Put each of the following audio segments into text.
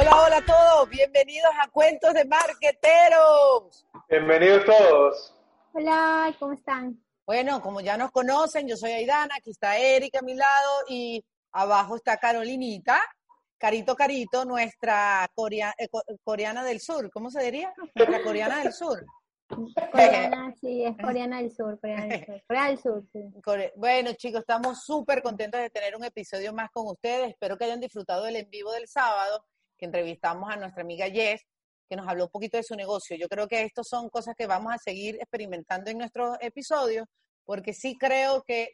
Hola, hola a todos, bienvenidos a Cuentos de Marqueteros. Bienvenidos todos. Hola, ¿cómo están? Bueno, como ya nos conocen, yo soy Aidana, aquí está Erika a mi lado y abajo está Carolinita, Carito Carito, nuestra eh, coreana del sur, ¿cómo se diría? Nuestra coreana del sur. Coreana, sí, es coreana del sur, coreana del sur, Corea del sur, sí. Bueno, chicos, estamos súper contentos de tener un episodio más con ustedes. Espero que hayan disfrutado del en vivo del sábado que entrevistamos a nuestra amiga Jess, que nos habló un poquito de su negocio. Yo creo que estos son cosas que vamos a seguir experimentando en nuestros episodios, porque sí creo que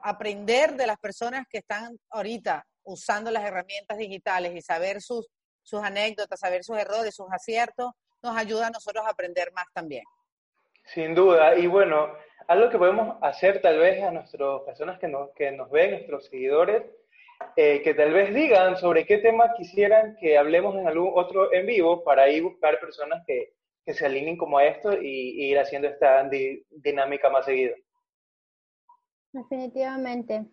aprender de las personas que están ahorita usando las herramientas digitales y saber sus, sus anécdotas, saber sus errores, sus aciertos, nos ayuda a nosotros a aprender más también. Sin duda. Y bueno, algo que podemos hacer tal vez a nuestras personas que nos, que nos ven, nuestros seguidores, eh, que tal vez digan sobre qué tema quisieran que hablemos en algún otro en vivo para ir buscar personas que, que se alineen como a esto y, ir haciendo esta dinámica más seguida. Definitivamente.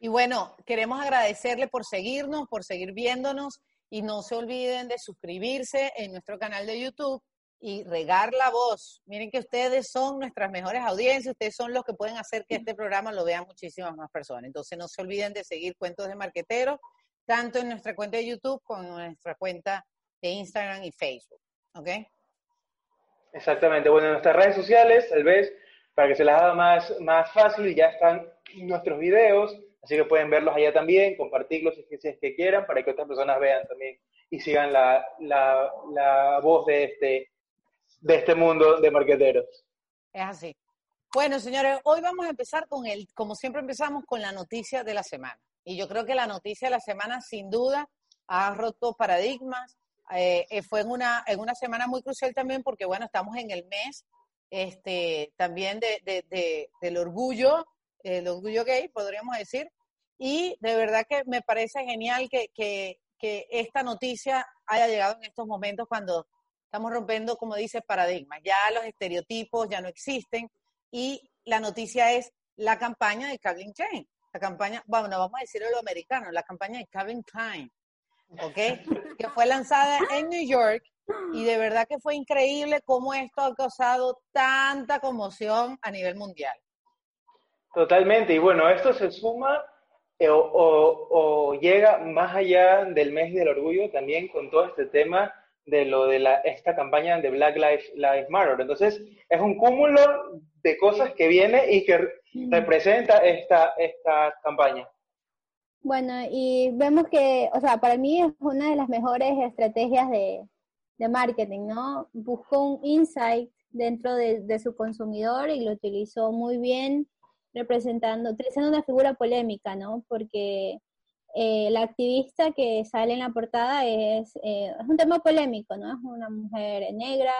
Y bueno, queremos agradecerle por seguirnos, por seguir viéndonos y no se olviden de suscribirse en nuestro canal de YouTube y regar la voz. Miren que ustedes son nuestras mejores audiencias, ustedes son los que pueden hacer que este programa lo vean muchísimas más personas. Entonces no se olviden de seguir Cuentos de Marqueteros, tanto en nuestra cuenta de YouTube como en nuestra cuenta de Instagram y Facebook. ¿Ok? Exactamente. Bueno, en nuestras redes sociales, tal vez, para que se las haga más, más fácil, ya están nuestros videos, así que pueden verlos allá también, compartirlos si es que quieran, para que otras personas vean también y sigan la, la, la voz de este de este mundo de marqueteros. Es así. Bueno, señores, hoy vamos a empezar con el, como siempre empezamos, con la noticia de la semana. Y yo creo que la noticia de la semana, sin duda, ha roto paradigmas. Eh, eh, fue en una, en una semana muy crucial también porque, bueno, estamos en el mes este, también de, de, del orgullo, el orgullo gay, podríamos decir. Y de verdad que me parece genial que, que, que esta noticia haya llegado en estos momentos cuando Estamos rompiendo, como dice, paradigmas. Ya los estereotipos ya no existen y la noticia es la campaña de Calvin Klein. La campaña, bueno, vamos a decirlo lo americano, la campaña de Calvin Klein, ¿ok? que fue lanzada en New York y de verdad que fue increíble cómo esto ha causado tanta conmoción a nivel mundial. Totalmente, y bueno, esto se suma eh, o, o, llega más allá del mes del orgullo también con todo este tema de lo de la, esta campaña de Black Lives, Lives Matter. Entonces, es un cúmulo de cosas que viene y que representa esta, esta campaña. Bueno, y vemos que, o sea, para mí es una de las mejores estrategias de, de marketing, ¿no? Buscó un insight dentro de, de, su consumidor y lo utilizó muy bien, representando, utilizando una figura polémica, ¿no? Porque eh, la activista que sale en la portada es, eh, es un tema polémico, ¿no? Es una mujer negra,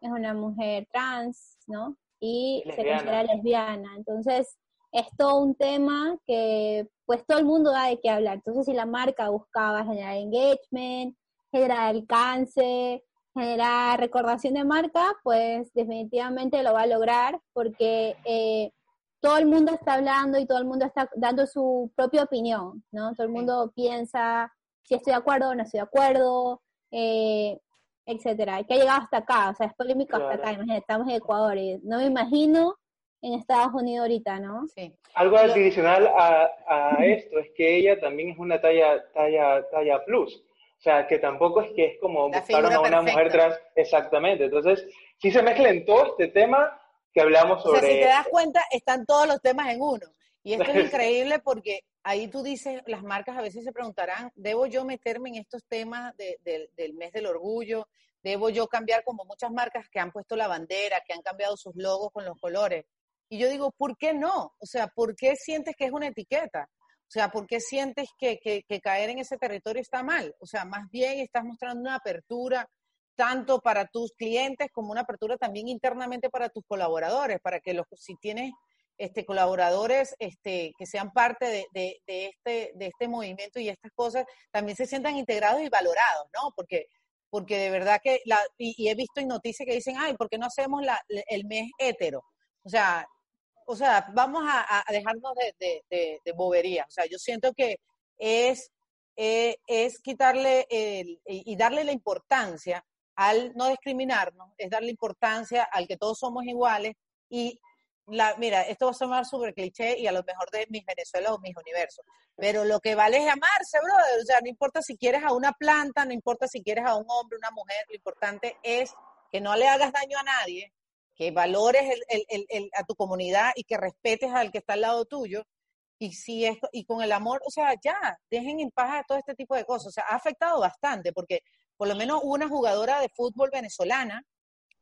es una mujer trans, ¿no? Y se considera lesbiana. Entonces, es todo un tema que pues todo el mundo da de qué hablar. Entonces, si la marca buscaba generar engagement, generar alcance, generar recordación de marca, pues definitivamente lo va a lograr porque eh, todo el mundo está hablando y todo el mundo está dando su propia opinión, ¿no? Todo el mundo piensa si estoy de acuerdo o no estoy de acuerdo, eh, etcétera. Que ha llegado hasta acá, o sea, es polémico hasta acá, imagínate, estamos en Ecuador y no me imagino en Estados Unidos ahorita, ¿no? Sí. Algo adicional a, a esto es que ella también es una talla, talla, talla plus. O sea, que tampoco es que es como buscar a una mujer trans, exactamente. Entonces, si se mezcla en todo este tema, que hablamos sobre... O sea, si te das cuenta, están todos los temas en uno. Y esto es increíble porque ahí tú dices, las marcas a veces se preguntarán, ¿debo yo meterme en estos temas del mes del orgullo? debo yo cambiar como muchas marcas que han puesto la bandera, que han cambiado sus logos con los colores. Y yo digo, ¿por qué no? O sea, ¿por qué sientes que es una etiqueta? O sea, ¿por qué sientes que, que caer en ese territorio está mal? O sea, más bien estás mostrando una apertura tanto para tus clientes como una apertura también internamente para tus colaboradores, para que los, si tienes este, colaboradores este, que sean parte de, de, este, de este movimiento y estas cosas, también se sientan integrados y valorados, ¿no? Porque, porque de verdad que, la, y, he visto en noticias que dicen, ay, ¿por qué no hacemos la, el mes hétero? O sea, o sea vamos a, dejarnos de, de, bobería. O sea, yo siento que es, eh, es quitarle el, y darle la importancia al no discriminarnos, es darle importancia al que todos somos iguales y la, mira, esto va a sonar súper cliché y a lo mejor de mis Venezuela o mis universos, pero lo que vale es amarse, brother, o sea, no importa si quieres a una planta, no importa si quieres a un hombre, una mujer, lo importante es que no le hagas daño a nadie, que valores el, el, el, a tu comunidad y que respetes al que está al lado tuyo, y si esto, y con el amor, o sea, ya, dejen en paz todo este tipo de cosas, o sea, ha afectado bastante, porque por lo menos una jugadora de fútbol venezolana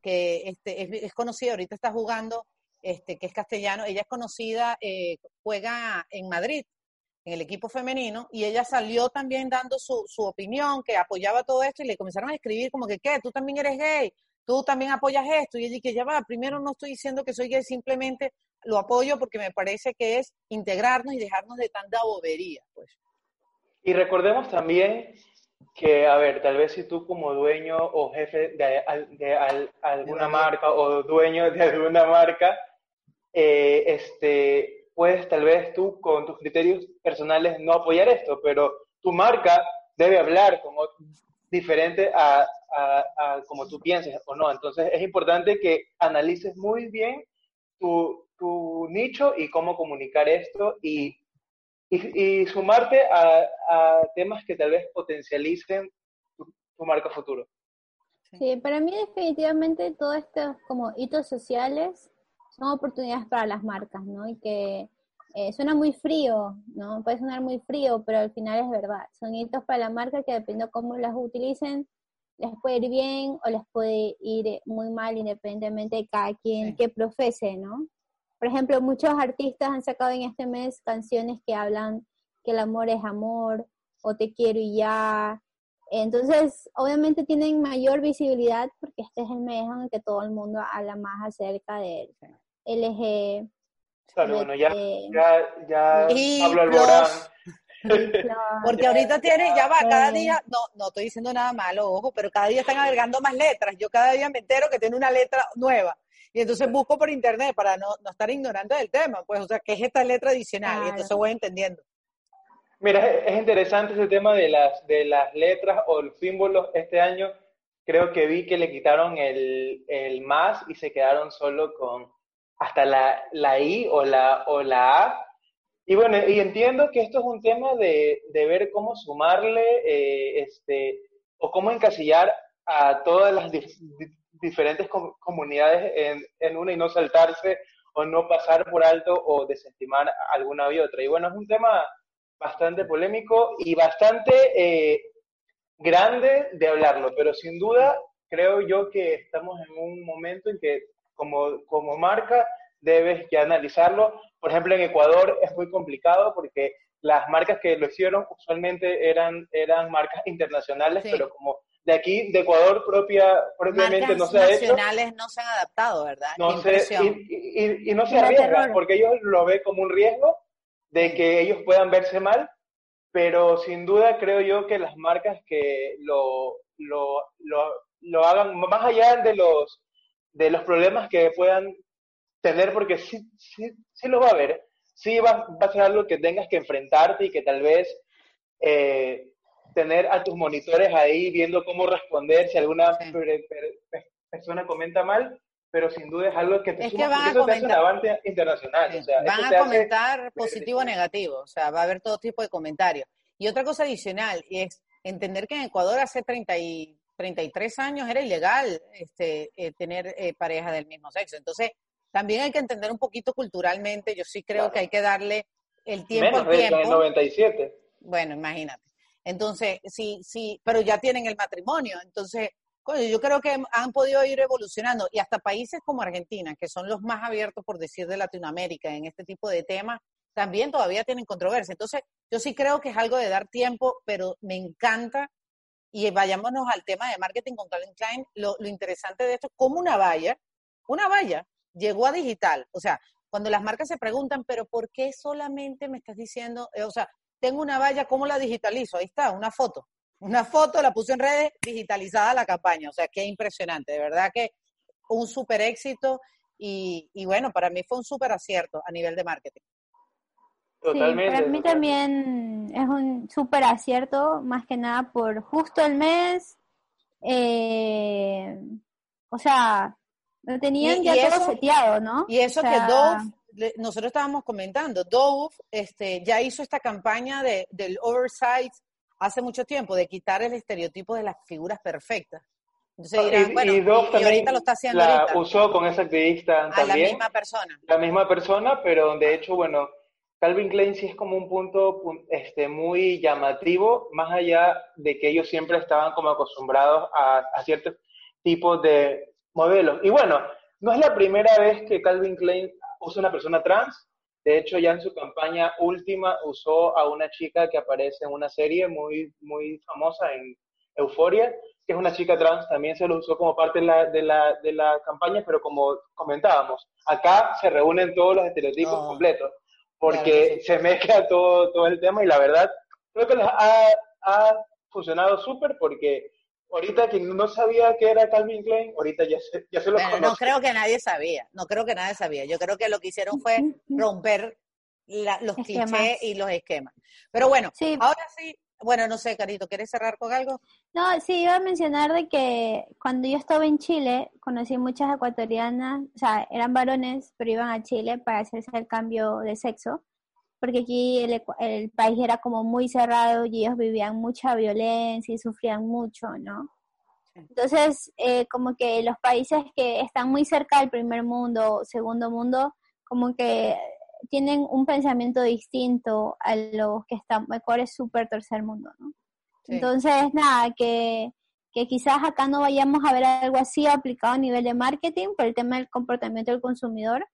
que este, es, conocida, ahorita está jugando, este, que es castellano, ella es conocida, eh, juega en Madrid, en el equipo femenino, y ella salió también dando su, su opinión, que apoyaba todo esto, y le comenzaron a escribir como que, ¿qué? Tú también eres gay, tú también apoyas esto, y ella que ya va, primero no estoy diciendo que soy gay, simplemente lo apoyo porque me parece que es integrarnos y dejarnos de tanta bobería, pues. Y recordemos también que, a ver, tal vez si tú como dueño o jefe de, alguna marca o dueño de alguna marca, eh, este, puedes tal vez tú con tus criterios personales no apoyar esto, pero tu marca debe hablar como diferente a, a, como tú pienses o no. Entonces es importante que analices muy bien tu, tu nicho y cómo comunicar esto y y, sumarte a, temas que tal vez potencialicen tu, marca futuro. Sí, para mí definitivamente todos estos como hitos sociales son oportunidades para las marcas, ¿no? Y que eh, suena muy frío, ¿no? Puede sonar muy frío, pero al final es verdad. Son hitos para la marca que dependiendo de cómo las utilicen, les puede ir bien o les puede ir muy mal independientemente de cada quien que profese, ¿no? Por ejemplo, muchos artistas han sacado en este mes canciones que hablan que el amor es amor o te quiero y ya. Entonces, obviamente tienen mayor visibilidad porque este es el mes en el que todo el mundo habla más acerca del LG. Claro, bueno, ya, ya, ya Pablo Alborán. Porque ahorita tiene, ya va, cada día, no, no estoy diciendo nada malo, ojo, pero cada día están agregando más letras. Yo cada día me entero que tiene una letra nueva. Y entonces busco por internet para no, no estar ignorante del tema, pues, o sea, ¿qué es esta letra adicional? Y entonces voy entendiendo. Mira, es interesante ese tema de las, de las letras o los símbolos. Este año creo que vi que le quitaron el, el más y se quedaron solo con hasta la, la I o la, o la A. Y bueno, y entiendo que esto es un tema de, de ver cómo sumarle eh, este, o cómo encasillar a todas las diferentes comunidades en, en, una y no saltarse o no pasar por alto o desestimar alguna y otra. Y bueno, es un tema bastante polémico y bastante eh, grande de hablarlo, pero sin duda creo yo que estamos en un momento en que como, como marca debes ya analizarlo. Por ejemplo, en Ecuador es muy complicado porque las marcas que lo hicieron usualmente eran, eran marcas internacionales, pero como de aquí, de Ecuador propia, propiamente no se ha hecho. nacionales no se han adaptado, ¿verdad? No y, y, no se arriesgan, porque ellos lo ven como un riesgo de que ellos puedan verse mal, pero sin duda creo yo que las marcas que lo, lo, lo, lo hagan, más allá de los, de los problemas que puedan tener, porque sí, sí, sí lo va a haber, sí va, va a ser algo que tengas que enfrentarte y que tal vez... Eh, tener a tus monitores ahí viendo cómo responder si alguna persona comenta mal, pero sin duda es algo que te es que van a comentar, avance internacional. van a comentar positivo o negativo, o sea, va a haber todo tipo de comentarios. Y otra cosa adicional es entender que en Ecuador hace 30 y 33 años era ilegal este, eh, tener eh, pareja del mismo sexo. Entonces, también hay que entender un poquito culturalmente, yo sí creo que hay que darle el tiempo al tiempo. 97. Bueno, imagínate. Entonces, sí, sí, pero ya tienen el matrimonio. Entonces, yo creo que han podido ir evolucionando y hasta países como Argentina, que son los más abiertos, por decir, de Latinoamérica en este tipo de temas, también todavía tienen controversia. Entonces, yo sí creo que es algo de dar tiempo, pero me encanta. Y vayámonos al tema de marketing con Calvin Klein. Lo, lo interesante de esto es cómo una valla, una valla, llegó a digital. O sea, cuando las marcas se preguntan, pero ¿por qué solamente me estás diciendo, eh, o sea, tengo una valla, ¿cómo la digitalizo? Ahí está, una foto. Una foto, la puse en redes, digitalizada la campaña. O sea, qué impresionante. De verdad que un súper éxito y, y bueno, para mí fue un súper acierto a nivel de marketing. Totalmente. Sí, para mí también es un súper acierto, más que nada por justo el mes. Eh, o sea, lo tenían ya todo seteado, ¿no? Y eso que Dove, nosotros estábamos comentando, Dove este, ya hizo esta campaña de, del oversight hace mucho tiempo, de quitar el estereotipo de las figuras perfectas. Entonces dirán, y, bueno, y, Dove y, ahorita lo está haciendo la usó con esa activista a la misma persona. La misma persona, pero de hecho, bueno, Calvin Klein sí es como un punto este, muy llamativo, más allá de que ellos siempre estaban como acostumbrados a, a ciertos tipos de modelos. Y bueno, no es la primera vez que Calvin Klein usa una persona trans. De hecho, ya en su campaña última usó a una chica que aparece en una serie muy, muy famosa en Euforia, que es una chica trans. También se lo usó como parte de la, de la, de la campaña, pero como comentábamos, acá se reúnen todos los estereotipos completos porque se mezcla todo, todo el tema y la verdad creo que les ha, ha funcionado súper porque ahorita quien no sabía que era Calvin Klein, ahorita ya se, ya se lo conoce. No creo que nadie sabía, no creo que nadie sabía. Yo creo que lo que hicieron fue romper los clichés y los esquemas. Pero bueno, ahora sí, bueno, no sé, Carito, ¿quieres cerrar con algo? No, sí, iba a mencionar de que cuando yo estaba en Chile, conocí muchas ecuatorianas, o sea, eran varones, pero iban a Chile para hacerse el cambio de sexo, porque aquí el, el país era como muy cerrado y ellos vivían mucha violencia y sufrían mucho, ¿no? Entonces, eh, como que los países que están muy cerca del primer mundo, segundo mundo, como que tienen un pensamiento distinto a los que están, mejor es súper tercer mundo, ¿no? Entonces, nada, que, que quizás acá no vayamos a ver algo así aplicado a nivel de marketing por el tema del comportamiento del consumidor,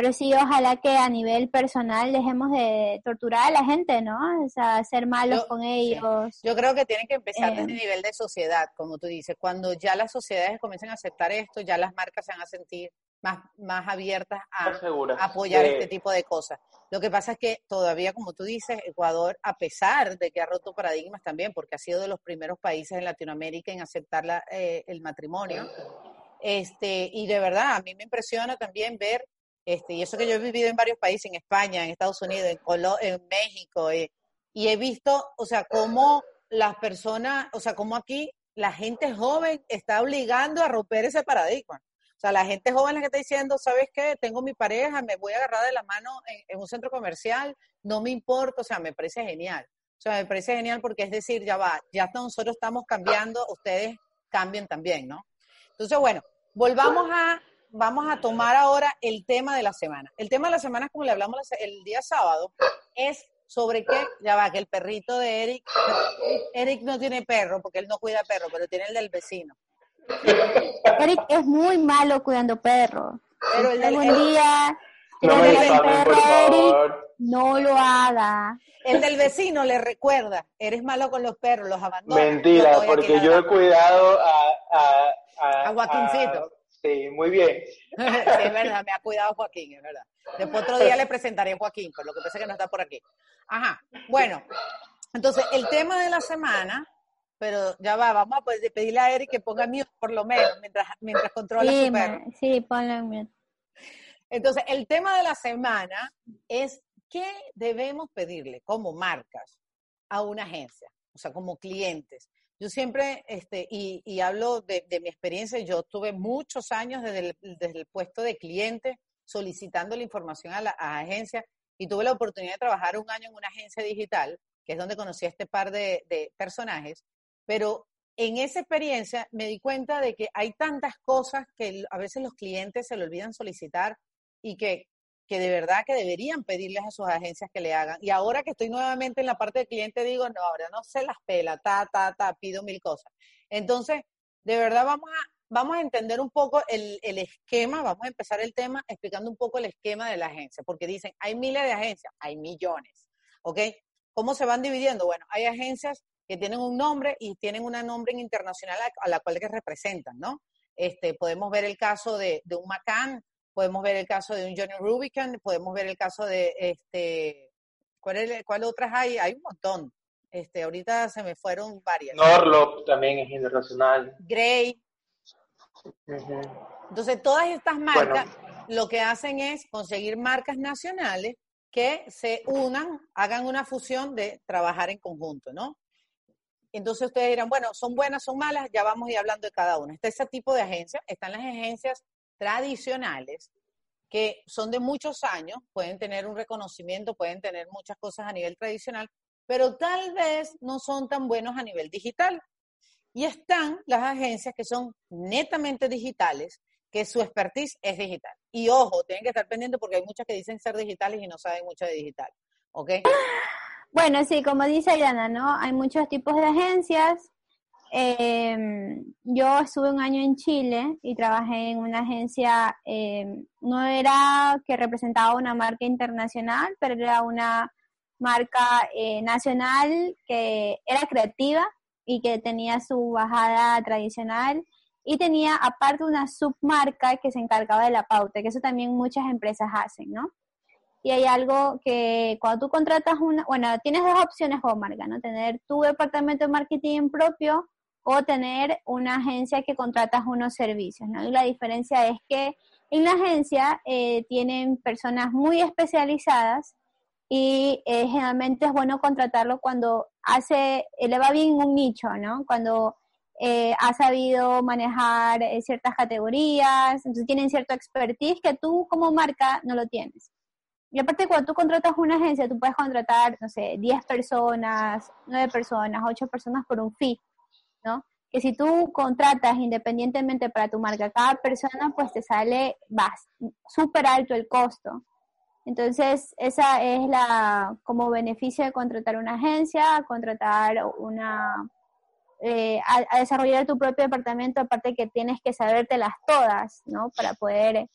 pero sí, ojalá que a nivel personal dejemos de torturar a la gente, ¿no? O sea, ser malos con ellos. Yo creo que tienen que empezar desde el eh. nivel de sociedad, como tú dices. Cuando ya las sociedades comiencen a aceptar esto, ya las marcas se van a sentir más, más abiertas a, apoyar este tipo de cosas. Lo que pasa es que todavía, como tú dices, Ecuador, a pesar de que ha roto paradigmas también, porque ha sido de los primeros países en Latinoamérica en aceptar la, eh, el matrimonio, este, y de verdad, a mí me impresiona también ver, este, y eso que yo he vivido en varios países, en España, en Estados Unidos, en, en México, eh, y he visto, o sea, cómo las personas, o sea, cómo aquí la gente joven está obligando a romper ese paradigma. O sea, la gente joven la que está diciendo, ¿sabes qué? Tengo mi pareja, me voy a agarrar de la mano en, un centro comercial, no me importa, o sea, me parece genial. O sea, me parece genial porque es decir, ya va, ya nosotros estamos cambiando, ustedes cambien también, ¿no? Entonces, bueno, volvamos a, vamos a tomar ahora el tema de la semana. El tema de la semana, como le hablamos el día sábado, es sobre qué, ya va, que el perrito de Eric, Eric no tiene perro porque él no cuida perro, pero tiene el del vecino. Eric es muy malo cuidando perros. Pero el del día no, no lo haga. El del vecino le recuerda, eres malo con los perros, los abandonas. Mentira, porque yo he cuidado a... A, a, Joaquincito. Sí, muy bien. es verdad, me ha cuidado Joaquín, es verdad. Después otro día le presentaré a Joaquín, por lo que pasa es que no está por aquí. Ajá, bueno, entonces el tema de la semana pero ya va, vamos a pedirle a Eric que ponga mute por lo menos mientras, mientras controla sí, su perro. Sí, ponle mute. Entonces, el tema de la semana es qué debemos pedirle como marcas a una agencia, o sea, como clientes. Yo siempre, este, y, y hablo de, de, mi experiencia, yo tuve muchos años desde el, desde el puesto de cliente solicitando la información a la a agencia y tuve la oportunidad de trabajar un año en una agencia digital, que es donde conocí a este par de, de personajes, pero en esa experiencia me di cuenta de que hay tantas cosas que a veces los clientes se le olvidan solicitar y que, que de verdad que deberían pedirles a sus agencias que le hagan. Y ahora que estoy nuevamente en la parte del cliente, digo, no, ahora no se las pela, ta, ta, ta, pido mil cosas. Entonces, de verdad vamos a, vamos a entender un poco el, el, esquema, vamos a empezar el tema explicando un poco el esquema de la agencia, porque dicen, hay miles de agencias, hay millones, ¿ok? ¿Cómo se van dividiendo? Bueno, hay agencias que tienen un nombre y tienen una nombre internacional a, la cual que representan, ¿no? Este, podemos ver el caso de, de un McCann, podemos ver el caso de un Johnny Rubicon, podemos ver el caso de, este, ¿cuál, ¿cuál otras hay? Hay un montón. Este, ahorita se me fueron varias. Norlop también es internacional. Gray. Entonces, todas estas marcas lo que hacen es conseguir marcas nacionales que se unan, hagan una fusión de trabajar en conjunto, ¿no? Entonces ustedes dirán, bueno, son buenas, son malas, ya vamos a ir hablando de cada una. Está ese tipo de agencias, están las agencias tradicionales que son de muchos años, pueden tener un reconocimiento, pueden tener muchas cosas a nivel tradicional, pero tal vez no son tan buenos a nivel digital. Y están las agencias que son netamente digitales, que su expertise es digital. Y ojo, tienen que estar pendientes porque hay muchas que dicen ser digitales y no saben mucho de digital. ¿Ok? Bueno, sí, como dice Diana, ¿no? Hay muchos tipos de agencias. Em, yo estuve un año en Chile y trabajé en una agencia, em, no era que representaba una marca internacional, pero era una marca eh, nacional que era creativa y que tenía su bajada tradicional y tenía aparte una submarca que se encargaba de la pauta, que eso también muchas empresas hacen, ¿no? Y hay algo que cuando tú contratas una, bueno, tienes dos opciones como marca, ¿no? Tener tu departamento de marketing propio o tener una agencia que contratas unos servicios, ¿no? Y la diferencia es que en la agencia eh, tienen personas muy especializadas y eh, generalmente es bueno contratarlo cuando hace, le va bien un nicho, ¿no? Cuando eh, ha sabido manejar ciertas categorías, entonces tienen cierto expertise que tú como marca no lo tienes. Y aparte, cuando tú contratas una agencia, tú puedes contratar, no sé, 10 personas, 9 personas, 8 personas por un fee, ¿no? Que si tú contratas independientemente para tu marca cada persona, pues te sale súper alto el costo. Entonces, esa es la como beneficio de contratar una agencia, contratar una eh, a, desarrollar tu propio departamento, aparte que tienes que sabértelas todas, ¿no? Para poder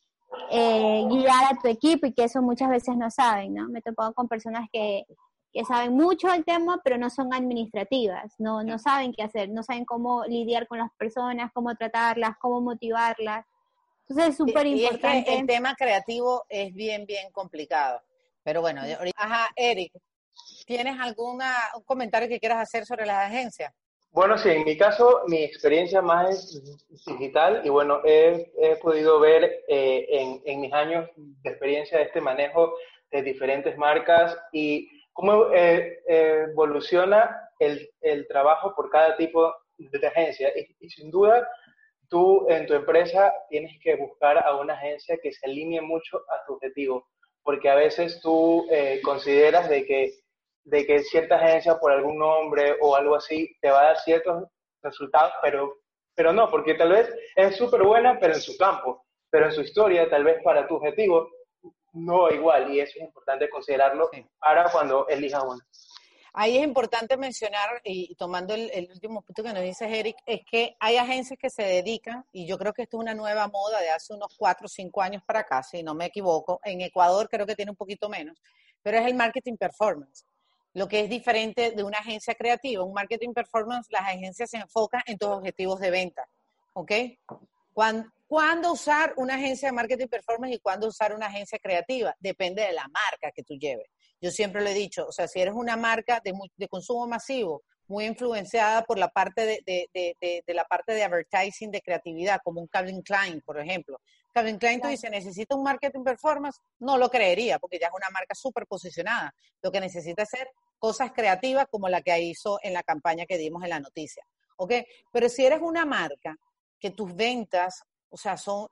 eh, guiar a tu equipo y que eso muchas veces no saben, ¿no? Me he con personas que, que saben mucho del tema, pero no son administrativas, no, no saben qué hacer, no saben cómo lidiar con las personas, cómo tratarlas, cómo motivarlas. Entonces es súper importante. el tema creativo es bien, bien complicado. Pero bueno, ajá, Eric, ¿tienes algún comentario que quieras hacer sobre las agencias? Bueno, sí, en mi caso, mi experiencia más es digital y bueno, he, podido ver eh, en, en, mis años de experiencia este manejo de diferentes marcas y cómo eh, evoluciona el, el, trabajo por cada tipo de agencia. Y, sin duda, tú en tu empresa tienes que buscar a una agencia que se alinee mucho a tu objetivo, porque a veces tú eh, consideras de que de que cierta agencia por algún nombre o algo así te va a dar ciertos resultados, pero, pero no, porque tal vez es súper buena, pero en su campo, pero en su historia, tal vez para tu objetivo, no igual, y eso es importante considerarlo para cuando elijas una. Ahí es importante mencionar, y tomando el, el, último punto que nos dice Eric, es que hay agencias que se dedican, y yo creo que esto es una nueva moda de hace unos cuatro o cinco años para acá, si no me equivoco. En Ecuador creo que tiene un poquito menos, pero es el marketing performance lo que es diferente de una agencia creativa. Un marketing performance, las agencias se enfocan en tus objetivos de venta. ¿Ok? ¿Cuándo, usar una agencia de marketing performance y cuándo usar una agencia creativa? Depende de la marca que tú lleves. Yo siempre lo he dicho, o sea, si eres una marca de, de consumo masivo, muy influenciada por la parte de, de, de, la parte de advertising, de creatividad, como un Calvin Klein, por ejemplo. Calvin Klein tú dices, ¿necesita un marketing performance? No lo creería, porque ya es una marca súper posicionada. Lo que necesita es ser cosas creativas como la que hizo en la campaña que dimos en la noticia. ¿Ok? Pero si eres una marca que tus ventas, o sea, son,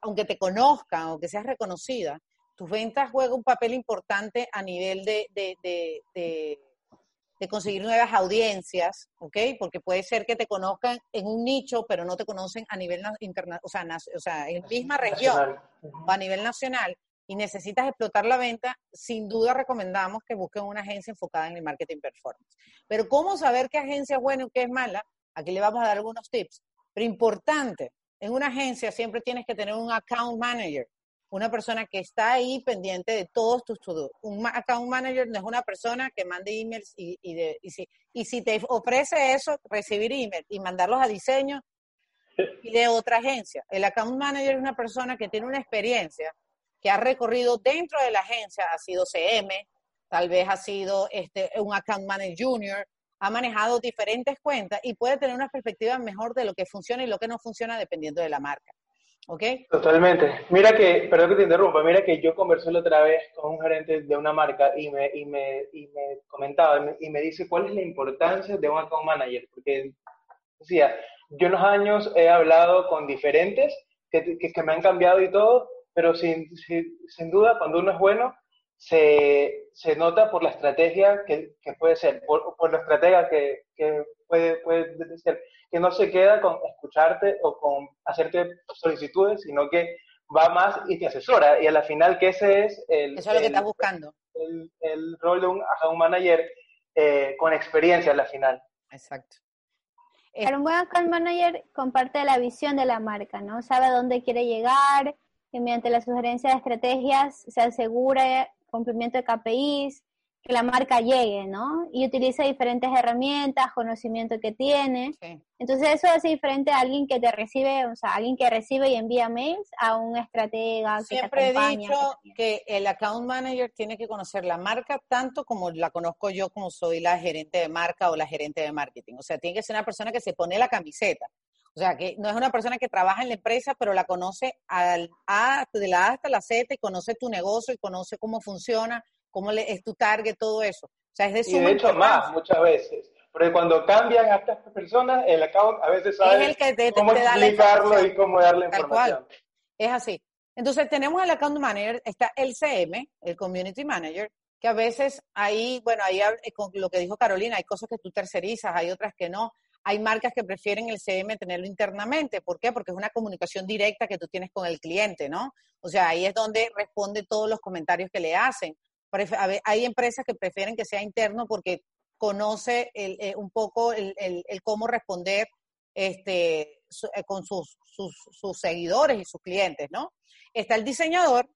aunque te conozcan, aunque seas reconocida, tus ventas juegan un papel importante a nivel de, de, de, de, conseguir nuevas audiencias, ¿ok? Porque puede ser que te conozcan en un nicho, pero no te conocen a nivel internacional, o sea, o sea, en la misma región o a nivel nacional y necesitas explotar la venta, sin duda recomendamos que busquen una agencia enfocada en el marketing performance. Pero ¿cómo saber qué agencia es buena y qué es mala? Aquí le vamos a dar algunos tips. Pero importante, en una agencia siempre tienes que tener un account manager, una persona que está ahí pendiente de todos tus to Un account manager no es una persona que mande emails y, y, si, y si te ofrece eso, recibir emails y mandarlos a diseño y de otra agencia. El account manager es una persona que tiene una experiencia, que ha recorrido dentro de la agencia, ha sido CM, tal vez ha sido este, un account manager junior, ha manejado diferentes cuentas y puede tener una perspectiva mejor de lo que funciona y lo que no funciona dependiendo de la marca. ¿Ok? Totalmente. Mira que, perdón que te interrumpa, mira que yo conversé la otra vez con un gerente de una marca y me, y me, y me comentaba y me, dice cuál es la importancia de un account manager, porque decía, yo en los años he hablado con diferentes que, que, me han cambiado y todo, pero sin, sin, duda cuando uno es bueno, se, se nota por la estrategia que, que puede ser, por, por la estrategia que, que puede, puede ser, que no se queda con escucharte o con hacerte solicitudes, sino que va más y te asesora. Y a la final, que ese es el... Eso es lo que estás buscando. El, el, rol de un, un manager eh, con experiencia a la final. Exacto. un buen account manager comparte la visión de la marca, ¿no? Sabe a dónde quiere llegar y mediante la sugerencia de estrategias se asegura cumplimiento de KPIs, que la marca llegue, ¿no? Y utiliza diferentes herramientas, conocimiento que tiene. Entonces eso hace diferente a alguien que te recibe, o sea, alguien que recibe y envía mails a un estratega que Siempre he dicho que el account manager tiene que conocer la marca tanto como la conozco yo como soy la gerente de marca o la gerente de marketing. O sea, tiene que ser una persona que se pone la camiseta. O sea, que no es una persona que trabaja en la empresa, pero la conoce al A, de la A hasta la Z y conoce tu negocio y conoce cómo funciona, cómo le, es tu target, todo eso. O sea, es de Y de hecho más, muchas veces. Porque cuando cambian a estas personas, el account a veces sabe el que te, cómo explicarlo y cómo darle información. Es así. Entonces tenemos el account manager, está el CM, el community manager, que a veces ahí, bueno, ahí eh, con lo que dijo Carolina, hay cosas que tú tercerizas, hay otras que no. Hay marcas que prefieren el CM tenerlo internamente. ¿Por qué? Porque es una comunicación directa que tú tienes con el cliente, ¿no? O sea, ahí es donde responde todos los comentarios que le hacen. Hay empresas que prefieren que sea interno porque conoce eh, un poco el, cómo responder este, eh, con sus, sus, seguidores y sus clientes, ¿no? Está el diseñador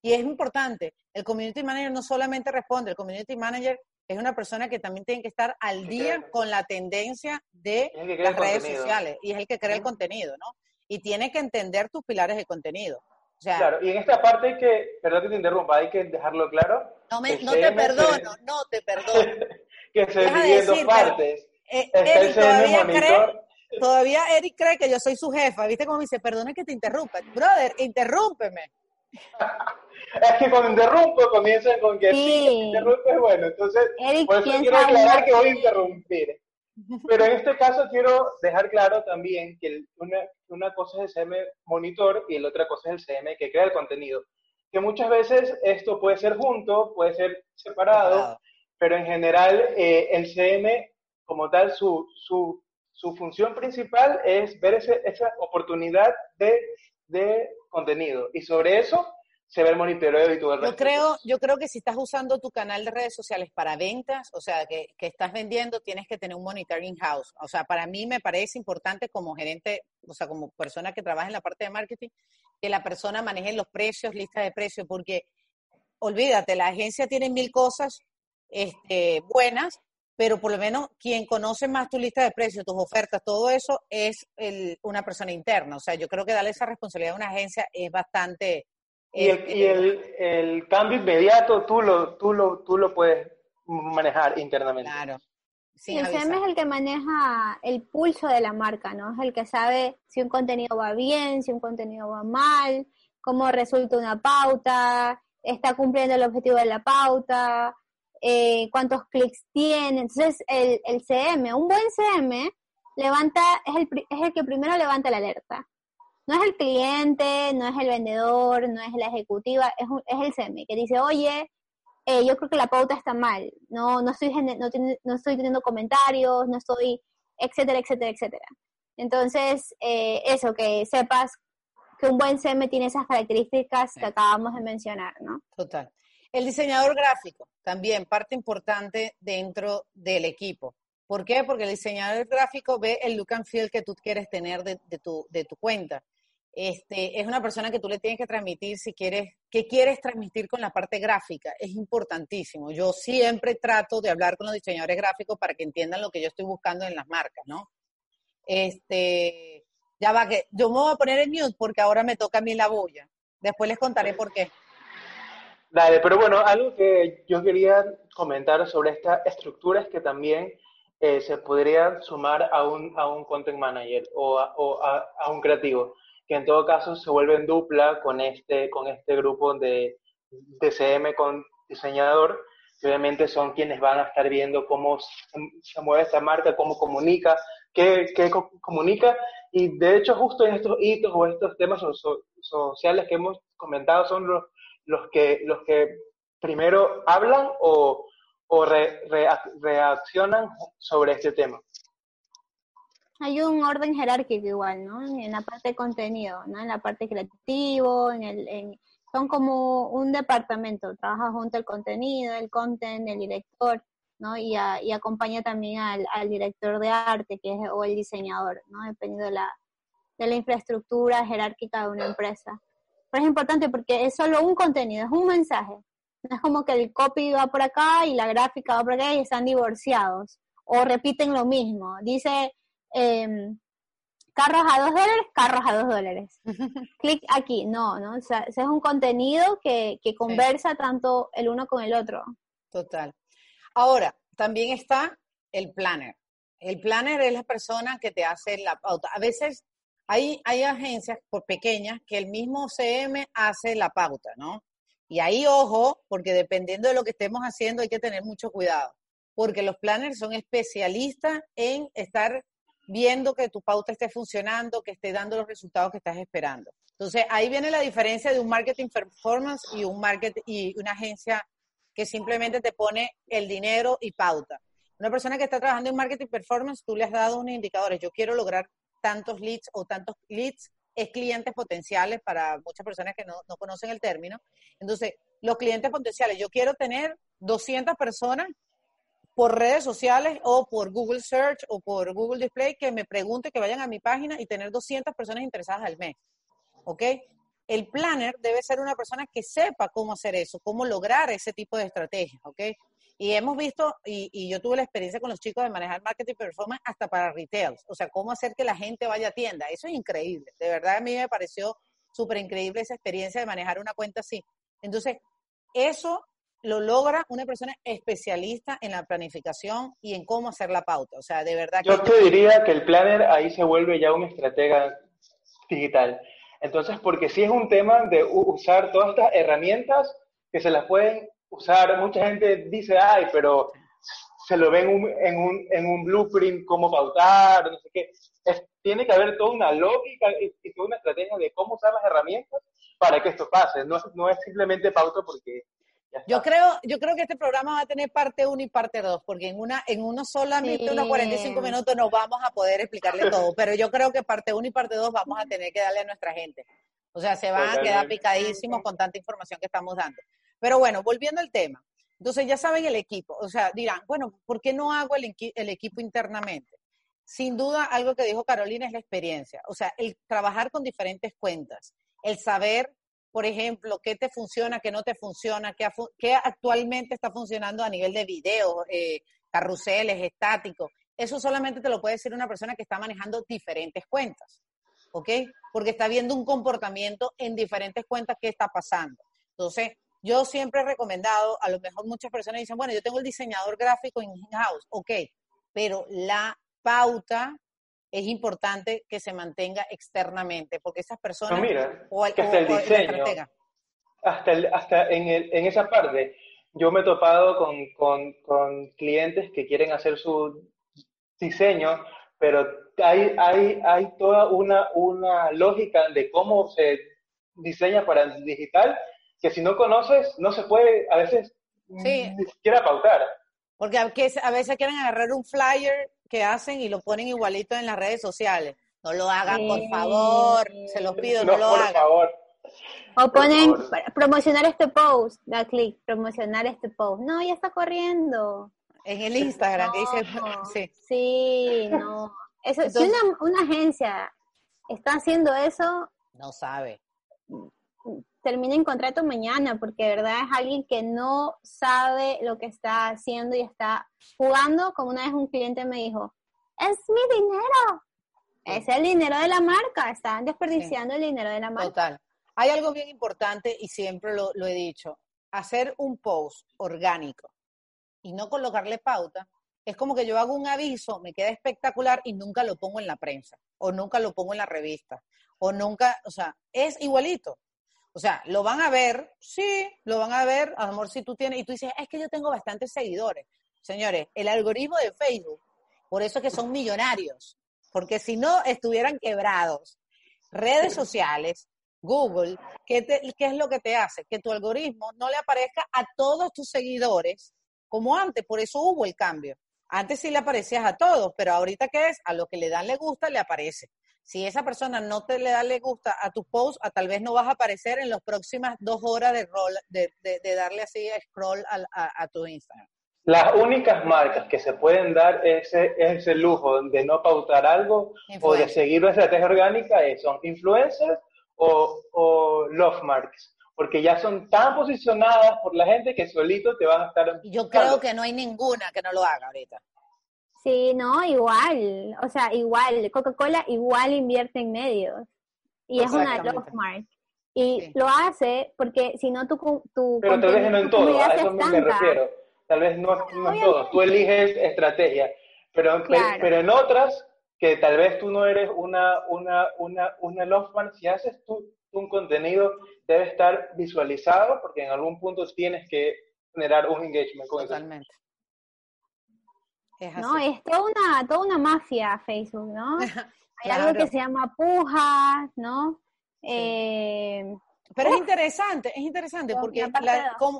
y es importante, el community manager no solamente responde, el community manager es una persona que también tiene que estar al día con la tendencia de las redes sociales y es el que crea el contenido, ¿no? Y tiene que entender tus pilares de contenido. claro, y en esta parte hay que, perdón que te interrumpa, hay que dejarlo claro. No, me, no te perdono, no te perdono. que se divide en dos partes. Eh, Eric, todavía, cree, todavía Eric cree que yo soy su jefa. ¿Viste cómo me dice? Perdone que te interrumpa. Brother, interrúmpeme. es que cuando interrumpo comienzan con que sí, sí interrumpes, bueno, entonces por eso quiero aclarar que voy a interrumpir. Pero en este caso quiero dejar claro también que una, una cosa es el CM monitor y la otra cosa es el CM que crea el contenido. Que muchas veces esto puede ser junto, puede ser separado, pero en general eh, el CM como tal, su, su, su, función principal es ver ese, esa oportunidad de, de contenido. Y sobre eso se ve el monitoreo y todo el yo creo, yo creo que si estás usando tu canal de redes sociales para ventas, o sea, que, que, estás vendiendo, tienes que tener un monitoring house. O sea, para mí me parece importante como gerente, o sea, como persona que trabaja en la parte de marketing, que la persona maneje los precios, lista de precios, porque olvídate, la agencia tiene mil cosas este, buenas, pero por lo menos quien conoce más tu lista de precios, tus ofertas, todo eso es el, una persona interna. O sea, yo creo que darle esa responsabilidad a una agencia es bastante y, el, y el, el, cambio inmediato tú lo, tú, lo, tú lo puedes manejar internamente. Claro. el CM es el que maneja el pulso de la marca, ¿no? Es el que sabe si un contenido va bien, si un contenido va mal, cómo resulta una pauta, está cumpliendo el objetivo de la pauta, eh, cuántos clics tiene. Entonces, el, el CM, un buen CM, levanta, es el, es el que primero levanta la alerta no es el cliente, no es el vendedor, no es la ejecutiva, es, es el CM que dice, oye, eh, yo creo que la pauta está mal, no, no, estoy, no, no estoy teniendo comentarios, no estoy, etcétera, etcétera, etcétera. Entonces, eh, eso, que sepas que un buen CM tiene esas características que acabamos de mencionar, ¿no? Total. El diseñador gráfico, también parte importante dentro del equipo. ¿Por qué? Porque el diseñador gráfico ve el look and feel que tú quieres tener de, tu, de tu cuenta. Este, es una persona que tú le tienes que transmitir si quieres, qué quieres transmitir con la parte gráfica. Es importantísimo. Yo siempre trato de hablar con los diseñadores gráficos para que entiendan lo que yo estoy buscando en las marcas, ¿no? Este, ya va que yo me voy a poner en mute porque ahora me toca a mí la boya. Después les contaré por qué. Dale, pero bueno, algo que yo quería comentar sobre esta estructura es que también eh, se podría sumar a un, a un content manager o, a, o a, un creativo, que en todo caso se vuelve en dupla con este, con este grupo de, de CM con diseñador, que obviamente son quienes van a estar viendo cómo se, mueve esta marca, cómo comunica, qué, qué comunica, y de hecho justo en estos hitos o estos temas sociales que hemos comentado son los los que, los que primero hablan o, o reaccionan sobre este tema. Hay un orden jerárquico igual, ¿no? En la parte de contenido, ¿no? En la parte creativo, en el, son como un departamento, trabaja junto el contenido, el content, el director, ¿no? Y, y acompaña también al, al, director de arte, que es, o el diseñador, ¿no? Dependiendo de la, de la infraestructura jerárquica de una empresa. Pero es importante porque es solo un contenido, es un mensaje. No es como que el copy va por acá y la gráfica va por acá y están divorciados. O repiten lo mismo. Dice em, carros a dos dólares, carros a dos dólares. Clic aquí. No, ¿no? O sea, es un contenido que, que conversa tanto el uno con el otro. Total. Ahora, también está el planner. El planner es la persona que te hace la pauta. A veces hay, hay agencias por pequeñas que el mismo CM hace la pauta, ¿no? Y ahí, ojo, porque dependiendo de lo que estemos haciendo hay que tener mucho cuidado, porque los planners son especialistas en estar viendo que tu pauta esté funcionando, que esté dando los resultados que estás esperando. Entonces, ahí viene la diferencia de un marketing performance y un market y una agencia que simplemente te pone el dinero y pauta. Una persona que está trabajando en marketing performance, tú le has dado unos indicadores. Yo quiero lograr tantos leads o tantos leads es clientes potenciales para muchas personas que no, no, conocen el término. Entonces, los clientes potenciales, yo quiero tener 200 personas por redes sociales o por Google Search o por Google Display que me pregunten, que vayan a mi página y tener 200 personas interesadas al mes. ¿Ok? El planner debe ser una persona que sepa cómo hacer eso, cómo lograr ese tipo de estrategia. ¿Ok? Y hemos visto, y, yo tuve la experiencia con los chicos de manejar marketing performance hasta para retail, o sea, cómo hacer que la gente vaya a tienda. Eso es increíble. De verdad, a mí me pareció súper increíble esa experiencia de manejar una cuenta así. Entonces, eso lo logra una persona especialista en la planificación y en cómo hacer la pauta. O sea, de verdad que... Yo te diría que el planner ahí se vuelve ya un estratega digital. Entonces, porque si es un tema de usar todas estas herramientas que se las pueden usar, mucha gente dice, ay, pero se lo ven en un, en un blueprint, cómo pautar, no sé qué. tiene que haber toda una lógica y, toda una estrategia de cómo usar las herramientas para que esto pase. No, no es simplemente pauta porque... Yo creo, yo creo que este programa va a tener parte 1 y parte 2, porque en una en uno solamente, unos 45 minutos, no vamos a poder explicarle todo. Pero yo creo que parte 1 y parte 2 vamos a tener que darle a nuestra gente. O sea, se van a quedar picadísimos con tanta información que estamos dando. Pero bueno, volviendo al tema. Entonces ya saben el equipo, o sea, dirán, bueno, ¿por qué no hago el, el equipo internamente? Sin duda, algo que dijo Carolina es la experiencia, o sea, el trabajar con diferentes cuentas, el saber, por ejemplo, qué te funciona, qué no te funciona, qué, actualmente está funcionando a nivel de video, eh, carruseles, estáticos. Eso solamente te lo puede decir una persona que está manejando diferentes cuentas, ¿ok? Porque está viendo un comportamiento en diferentes cuentas que está pasando. Entonces, yo siempre he recomendado, a lo mejor muchas personas dicen, bueno, yo tengo el diseñador gráfico en in-house, ok, pero la pauta es importante que se mantenga externamente, porque esas personas... mira, o el, hasta el diseño, hasta, hasta en, el, en, esa parte, yo me he topado con, con, con, clientes que quieren hacer su diseño, pero hay, hay, hay toda una, una lógica de cómo se diseña para el digital que si no conoces, no se puede a veces ni siquiera pautar. Porque a veces quieren agarrar un flyer que hacen y lo ponen igualito en las redes sociales. No lo hagan, por favor. Se los pido, no, lo hagan. Favor. O ponen promocionar este post, da clic, promocionar este post. No, ya está corriendo. En el Instagram, que dice, sí. Sí, no. Eso, si una, una agencia está haciendo eso, no sabe. Termina en contrato mañana, porque de verdad es alguien que no sabe lo que está haciendo y está jugando, como una vez un cliente me dijo, es mi dinero. Es el dinero de la marca, están desperdiciando el dinero de la marca. Total. Hay algo bien importante y siempre lo, lo he dicho, hacer un post orgánico y no colocarle pauta, es como que yo hago un aviso, me queda espectacular y nunca lo pongo en la prensa o nunca lo pongo en la revista o nunca, o sea, es igualito. O sea, lo van a ver, sí, lo van a ver, a lo mejor si tú tienes, y tú dices, es que yo tengo bastantes seguidores. Señores, el algoritmo de Facebook, por eso es que son millonarios, porque si no estuvieran quebrados. Redes sociales, Google, ¿qué, ¿qué es lo que te hace? Que tu algoritmo no le aparezca a todos tus seguidores como antes, por eso hubo el cambio. Antes sí le aparecías a todos, pero ahorita ¿qué es? A los que le dan le gusta, le aparece si esa persona no te le da le gusta a tus posts, a, tal vez no vas a aparecer en las próximas dos horas de, roll, de, de, darle así a scroll a, a, tu Instagram. Las únicas marcas que se pueden dar ese, ese lujo de no pautar algo o de seguir una estrategia orgánica son influencers o, o love marks porque ya son tan posicionadas por la gente que solito te van a estar... Yo creo que no hay ninguna que no lo haga ahorita. Sí, no, igual. O sea, igual. Coca-Cola igual invierte en medios. Y es una love mark. Y lo hace porque si no tu, tu Pero tal vez no en todo, a eso me refiero. Tal vez no, no en todo. Tú eliges estrategia. Pero, pero, en otras, que tal vez tú no eres una, una, una, una love mark, si haces tú un contenido, debe estar visualizado porque en algún punto tienes que generar un engagement con Totalmente. No, es toda una, toda una mafia Facebook, ¿no? Hay algo que se llama pujas, ¿no? Eh, Pero es interesante, es interesante porque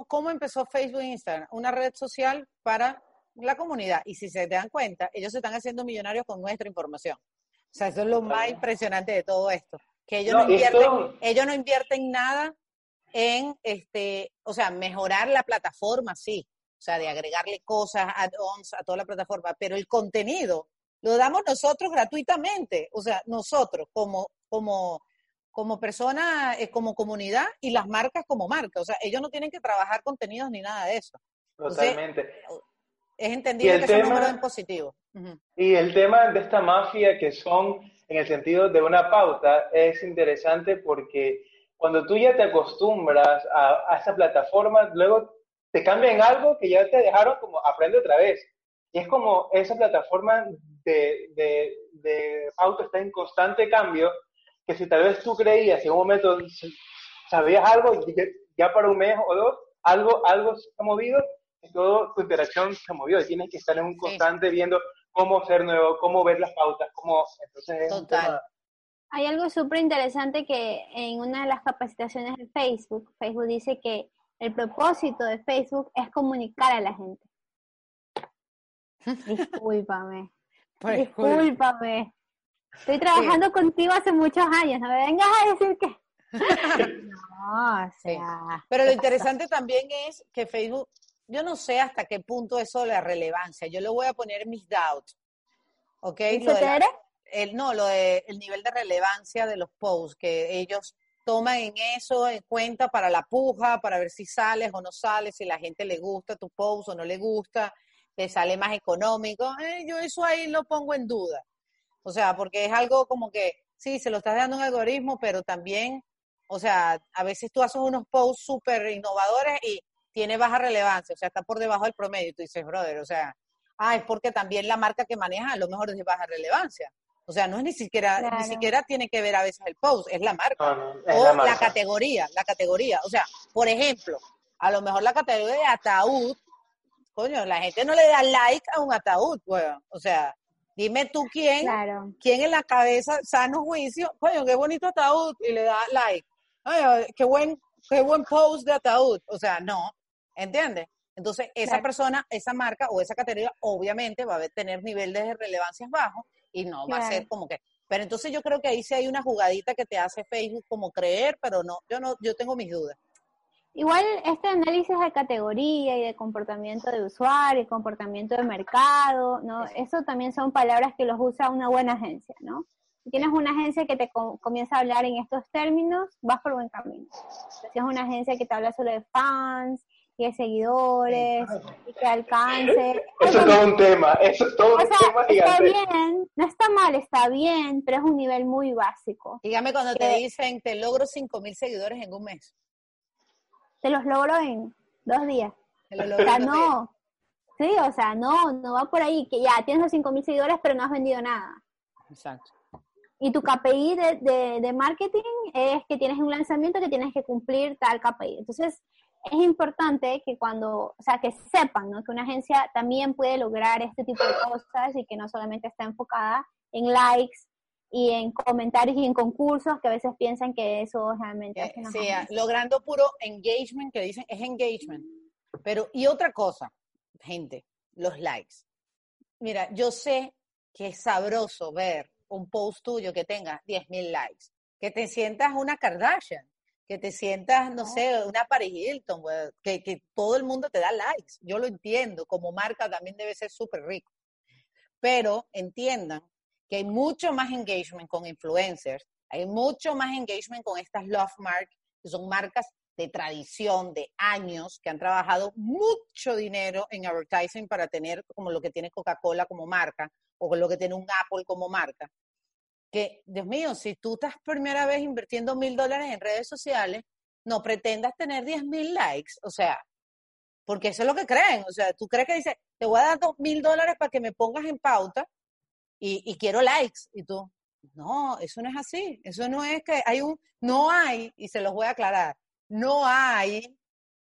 ¿cómo, empezó Facebook e Instagram? Una red social para la comunidad. Y si se te dan cuenta, ellos se están haciendo millonarios con nuestra información. O sea, eso es lo más impresionante de todo esto. Que ellos no, invierten, ellos no invierten nada en este, o sea, mejorar la plataforma, sí, o sea, de agregarle cosas, add-ons a toda la plataforma, pero el contenido lo damos nosotros gratuitamente, o sea, nosotros como, como, como persona, eh, como comunidad y las marcas como marca, o sea, ellos no tienen que trabajar contenidos ni nada de eso. Totalmente. es entendible que tema, son números en positivo. Y el tema de esta mafia que son en el sentido de una pauta es interesante porque cuando tú ya te acostumbras a, a esa plataforma, luego te cambian algo que ya te dejaron como aprende otra vez. Y es como esa plataforma de, de, de auto está en constante cambio, que si tal vez tú creías en un momento sabías algo, ya para un mes o dos, algo, algo se ha movido, y toda tu interacción se movió y tienes que estar en un constante viendo cómo ser nuevo, cómo ver las pautas, cómo... Entonces, Total. Hay algo súper interesante que en una de las capacitaciones de Facebook, Facebook dice que el propósito de Facebook es comunicar a la gente. Discúlpame. Pues, discúlpame. Estoy trabajando contigo hace muchos años, no me vengas a decir que... no, o sea... Pero lo interesante también es que Facebook, yo no sé hasta qué punto eso de la relevancia, yo le voy a poner mis doubts, ¿ok? Lo el, no, lo de el nivel de relevancia de los posts, que ellos toma en eso en cuenta para la puja, para ver si sales o no sales, si la gente le gusta tu post o no le gusta, te sale más económico. Eh, yo eso ahí lo pongo en duda. O sea, porque es algo como que, sí, se lo estás dando un algoritmo, pero también, o sea, a veces tú haces unos posts súper innovadores y tiene baja relevancia, o sea, está por debajo del promedio. Y tú dices, brother, o sea, ah, es porque también la marca que maneja a lo mejor es de baja relevancia. O sea, no es ni siquiera, ni siquiera tiene que ver a veces el post, es la marca. o la, categoría, la categoría. O sea, por ejemplo, a lo mejor la categoría de ataúd, coño, la gente no le da like a un ataúd, weón. O sea, dime tú quién, quién en la cabeza, sano juicio, coño, qué bonito ataúd, y le da like. Ay, qué buen, qué buen post de ataúd. O sea, no, ¿entiendes? Entonces, esa persona, esa marca o esa categoría, obviamente va a tener niveles de relevancias bajos y no va a ser como que. Pero entonces yo creo que ahí sí hay una jugadita que te hace Facebook como creer, pero no, yo no, yo tengo mis dudas. Igual este análisis de categoría y de comportamiento de usuario y comportamiento de mercado, ¿no? Eso también son palabras que los usa una buena agencia, ¿no? Si tienes una agencia que te comienza a hablar en estos términos, vas por buen camino. Si es una agencia que te habla solo de fans, y de seguidores, y que alcance. Eso es todo un tema, eso es todo un tema Está bien, no está mal, está bien, pero es un nivel muy básico. Dígame cuando te dicen, te logro 5.000 seguidores en un mes. Te los logro en dos días. o sea, no. Sí, o sea, no, no va por ahí, que ya tienes los 5.000 seguidores, pero no has vendido nada. Exacto. Y tu KPI de, de marketing es que tienes un lanzamiento que tienes que cumplir tal KPI. Entonces, es importante que cuando, o sea, que sepan, ¿no? Que una agencia también puede lograr este tipo de cosas y que no solamente está enfocada en likes y en comentarios y en concursos que a veces piensan que eso realmente es Sí, logrando puro engagement, que dicen es engagement. Pero, y otra cosa, gente, los likes. Mira, yo sé que es sabroso ver un post tuyo que tenga 10.000 likes, que te sientas una Kardashian, que te sientas, no sé, una Paris Hilton, que, que todo el mundo te da likes. Yo lo entiendo, como marca también debe ser súper rico. Pero entiendan que hay mucho más engagement con influencers, hay mucho más engagement con estas love marks, que son marcas de tradición, de años, que han trabajado mucho dinero en advertising para tener como lo que tiene Coca-Cola como marca o lo que tiene un Apple como marca que, Dios mío, si tú estás primera vez invirtiendo mil dólares en redes sociales, no pretendas tener diez mil likes, o sea, porque eso es lo que creen, o sea, tú crees que dice, te voy a dar dos mil dólares para que me pongas en pauta y, quiero likes, y tú, no, eso no es así, eso no es que hay un, no hay, y se los voy a aclarar, no hay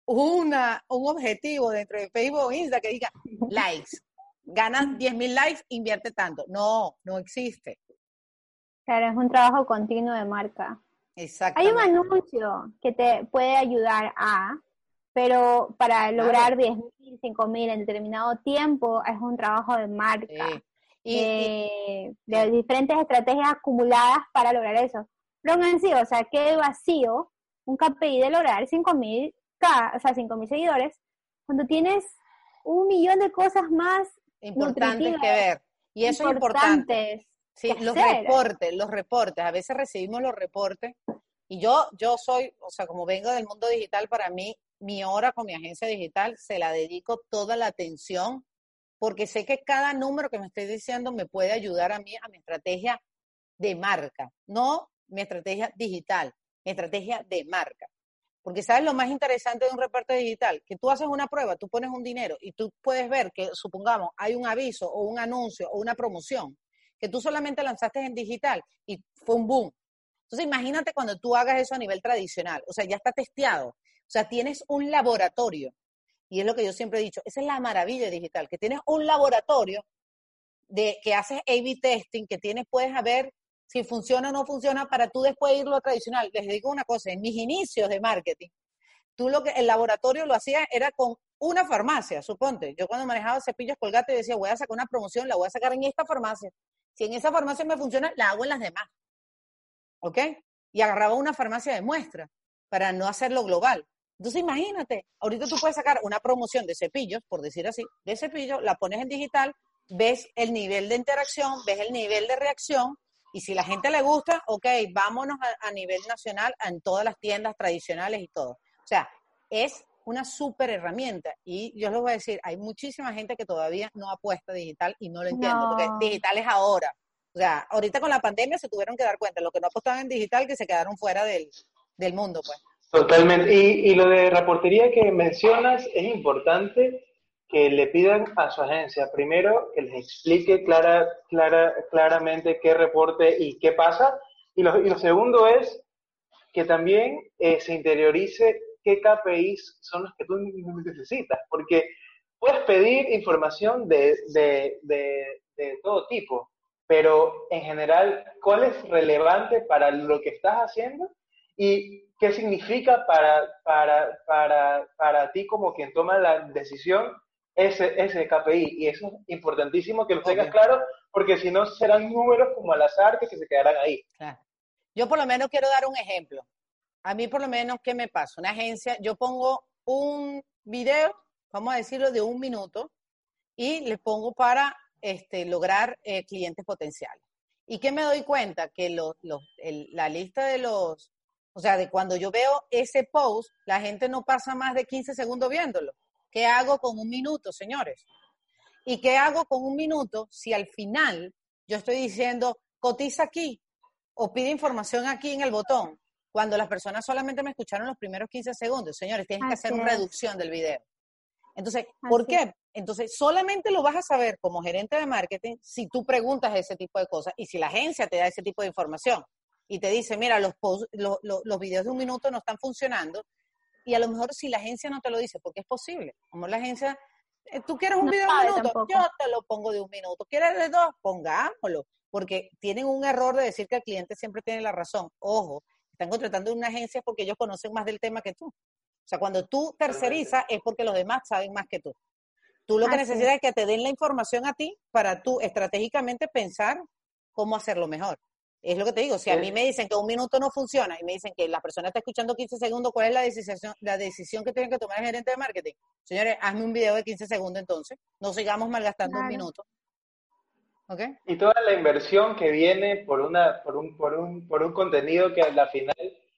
una, un objetivo dentro de Facebook o Insta que diga likes, ganas diez mil likes, invierte tanto, no, no existe. Claro, es un trabajo continuo de marca. Exacto. Hay un anuncio que te puede ayudar a, pero para lograr claro. 10.000, 5.000 en determinado tiempo es un trabajo de marca. Y, de, diferentes estrategias acumuladas para lograr eso. Pero en sí, o sea, qué vacío un KPI de lograr 5.000 o sea, 5.000 seguidores cuando tienes un millón de cosas más importantes que ver. Y eso es importante. Sí, los reportes, los reportes. A veces recibimos los reportes y yo, yo soy, o sea, como vengo del mundo digital, para mí, mi hora con mi agencia digital se la dedico toda la atención porque sé que cada número que me estoy diciendo me puede ayudar a mí a mi estrategia de marca, no mi estrategia digital, mi estrategia de marca. Porque sabes lo más interesante de un reporte digital, que tú haces una prueba, tú pones un dinero y tú puedes ver que, supongamos, hay un aviso o un anuncio o una promoción que tú solamente lanzaste en digital y fue un boom. Entonces imagínate cuando tú hagas eso a nivel tradicional, o sea, ya está testeado, o sea, tienes un laboratorio, y es lo que yo siempre he dicho, esa es la maravilla digital, que tienes un laboratorio de que haces A-B testing, que tienes, puedes ver si funciona o no funciona para tú después irlo a tradicional. Les digo una cosa, en mis inicios de marketing, tú lo que el laboratorio lo hacías era con una farmacia, suponte. Yo cuando manejaba cepillos colgate decía, voy a sacar una promoción, la voy a sacar en esta farmacia. Si en esa farmacia me funciona, la hago en las demás. ¿Ok? Y agarraba una farmacia de muestra para no hacerlo global. Entonces imagínate, ahorita tú puedes sacar una promoción de cepillos, por decir así, de cepillos, la pones en digital, ves el nivel de interacción, ves el nivel de reacción, y si la gente le gusta, ok, vámonos a, a nivel nacional en todas las tiendas tradicionales y todo. O sea, es una súper herramienta. Y yo les voy a decir, hay muchísima gente que todavía no apuesta digital y no lo entiendo, porque digital es ahora. O sea, ahorita con la pandemia se tuvieron que dar cuenta, los que no apostaban en digital, que se quedaron fuera del, del mundo, pues. Totalmente. Y, y lo de reportería que mencionas es importante que le pidan a su agencia, primero, que les explique clara, clara, claramente qué reporte y qué pasa. Y lo, y lo segundo es que también eh, se interiorice qué KPIs son los que tú necesitas, porque puedes pedir información de, de, de, todo tipo, pero en general, ¿cuál es relevante para lo que estás haciendo? ¿Y qué significa para, para, para, para ti como quien toma la decisión ese, ese KPI? Y eso es importantísimo que lo tengas claro, porque si no serán números como al azar que, se quedarán ahí. Yo por lo menos quiero dar un ejemplo a mí por lo menos, ¿qué me pasa? Una agencia, yo pongo un video, vamos a decirlo, de un minuto y le pongo para este, lograr eh, clientes potenciales. ¿Y qué me doy cuenta? Que la lista de los, o sea, de cuando yo veo ese post, la gente no pasa más de 15 segundos viéndolo. ¿Qué hago con un minuto, señores? ¿Y qué hago con un minuto si al final yo estoy diciendo, cotiza aquí o pide información aquí en el botón? Cuando las personas solamente me escucharon los primeros 15 segundos, señores, tienes que hacer una reducción del video. Entonces, ¿por qué? Entonces, solamente lo vas a saber como gerente de marketing si tú preguntas ese tipo de cosas y si la agencia te da ese tipo de información y te dice, mira, los, los videos de un minuto no están funcionando. Y a lo mejor si la agencia no te lo dice, porque es posible. Como la agencia, eh, tú quieres un video de un minuto, yo te lo pongo de un minuto. ¿Quieres de dos? Pongámoslo. Porque tienen un error de decir que el cliente siempre tiene la razón. Ojo, están contratando una agencia porque ellos conocen más del tema que tú. O sea, cuando tú tercerizas es porque los demás saben más que tú. Tú lo que necesitas es que te den la información a ti para tú estratégicamente pensar cómo hacerlo mejor. Es lo que te digo, si a mí me dicen que un minuto no funciona y me dicen que la persona está escuchando 15 segundos, ¿cuál es la decisión, la decisión que tiene que tomar el gerente de marketing? Señores, hazme un video de 15 segundos entonces, no sigamos malgastando un minuto. Y toda la inversión que viene por, una, por, un, por, un, por un contenido que a la final,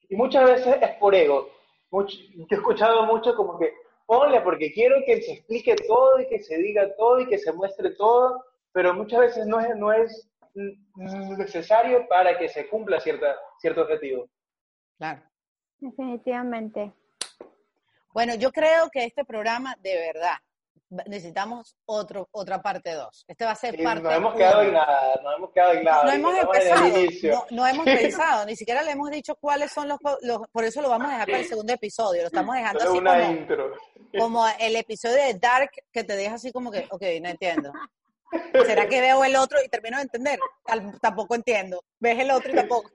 y muchas veces es por ego. Mucho, he escuchado mucho como que, ponle porque quiero que se explique todo y que se diga todo y que se muestre todo, pero muchas veces no es, no es necesario para que se cumpla cierta, cierto objetivo. Claro. Definitivamente. Bueno, yo creo que este programa, de verdad, necesitamos otro, otra parte 2. Este va a ser parte No hemos quedado en nada, no hemos quedado en nada. No hemos empezado, no, hemos pensado, ni siquiera le hemos dicho cuáles son los, Por eso lo vamos a dejar para el segundo episodio, lo estamos dejando así una como, intro. como el episodio de Dark que te deja así como que, ok, no entiendo. ¿Será que veo el otro y termino de entender? tampoco entiendo. Ves el otro y tampoco.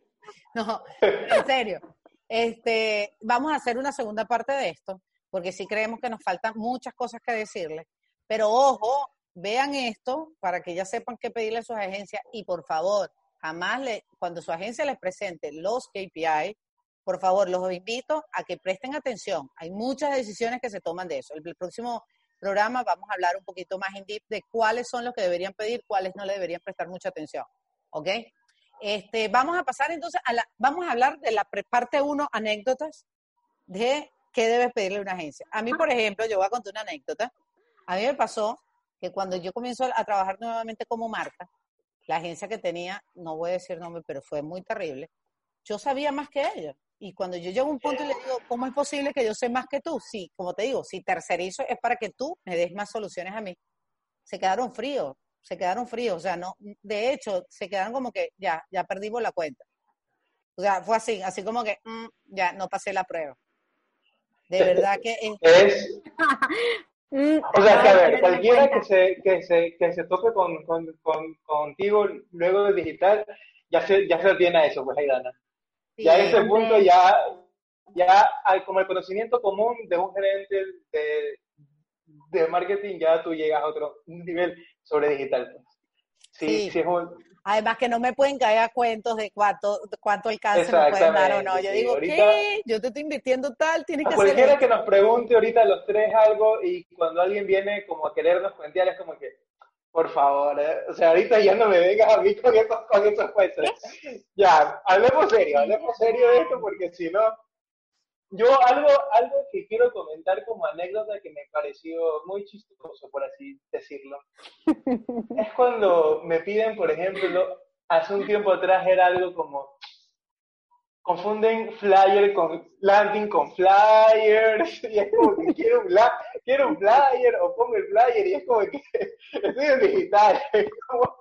No, en serio. Este, vamos a hacer una segunda parte de esto porque sí creemos que nos faltan muchas cosas que decirles. Pero ojo, vean esto para que ya sepan qué pedirle a sus agencias y por favor, jamás le, cuando su agencia les presente los KPI, por favor, los invito a que presten atención. Hay muchas decisiones que se toman de eso. El, próximo programa vamos a hablar un poquito más en deep de cuáles son los que deberían pedir, cuáles no le deberían prestar mucha atención. ¿Ok? Este, vamos a pasar entonces a la, vamos a hablar de la parte 1, anécdotas de ¿qué debes pedirle a una agencia? A mí, por ejemplo, yo voy a contar una anécdota. A mí me pasó que cuando yo comienzo a trabajar nuevamente como marca, la agencia que tenía, no voy a decir nombre, pero fue muy terrible, yo sabía más que ella. Y cuando yo llego a un punto y le digo, ¿cómo es posible que yo sé más que tú? Sí, como te digo, si tercerizo es para que tú me des más soluciones a mí. Se quedaron fríos, se quedaron fríos. O sea, no, de hecho, se quedaron como que ya, ya perdimos la cuenta. O sea, fue así, así como que mm, ya no pasé la prueba. De verdad que es... Mm, o sea, que a ver, cualquiera que se, que se, que se toque con, con, contigo luego de digital, ya se, ya se tiene a eso, pues, Aidana. ya en ese punto ya, ya hay como el conocimiento común de un gerente de, de marketing, ya tú llegas a otro nivel sobre digital. Pues. Sí, sí. es un, Además que no me pueden caer a cuentos de cuánto, cuánto alcance me pueden dar o no. Yo digo, ¿qué? Yo te estoy invirtiendo tal, tienes que hacer Cualquiera que nos pregunte ahorita los tres algo y cuando alguien viene como a querernos cuentear es como que, por favor, ¿eh? o sea, ahorita ya no me vengas a mí con esos, con esos jueces. ya, hablemos serio, hablemos serio de esto porque si no, yo algo, algo que quiero comentar como anécdota que me pareció muy chistoso, por así decirlo, es cuando me piden, por ejemplo, hace un tiempo atrás era algo como, confunden flyer con landing con flyers, y es como que quiero un, quiero un flyer o pongo el flyer, y es como que estoy en digital, ¿cómo,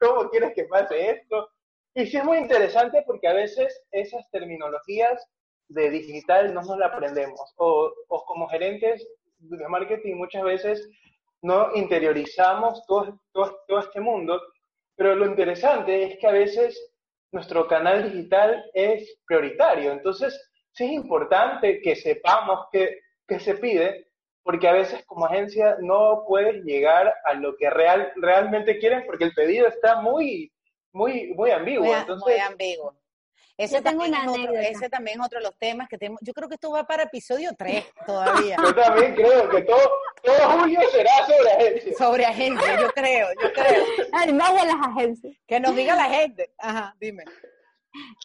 ¿cómo quieres que pase esto? Y sí es muy interesante porque a veces esas terminologías de digital no nos la aprendemos. O, o como gerentes de marketing muchas veces no interiorizamos todo, todo, todo, este mundo, pero lo interesante es que a veces nuestro canal digital es prioritario. Entonces, sí es importante que sepamos qué, qué se pide, porque a veces como agencia no puedes llegar a lo que real, realmente quieren, porque el pedido está muy, muy, muy ambiguo. Muy, Entonces, muy ambiguo. Ese, Yo tengo también una es otro, anécdota. ese también es otro de los temas que tenemos. Yo creo que esto va para episodio 3 todavía. Yo también creo que todo, todo julio será sobre agencia. sobre agencia, yo creo, yo creo. Ay, más de las agencias. Que nos diga la gente. Ajá, dime.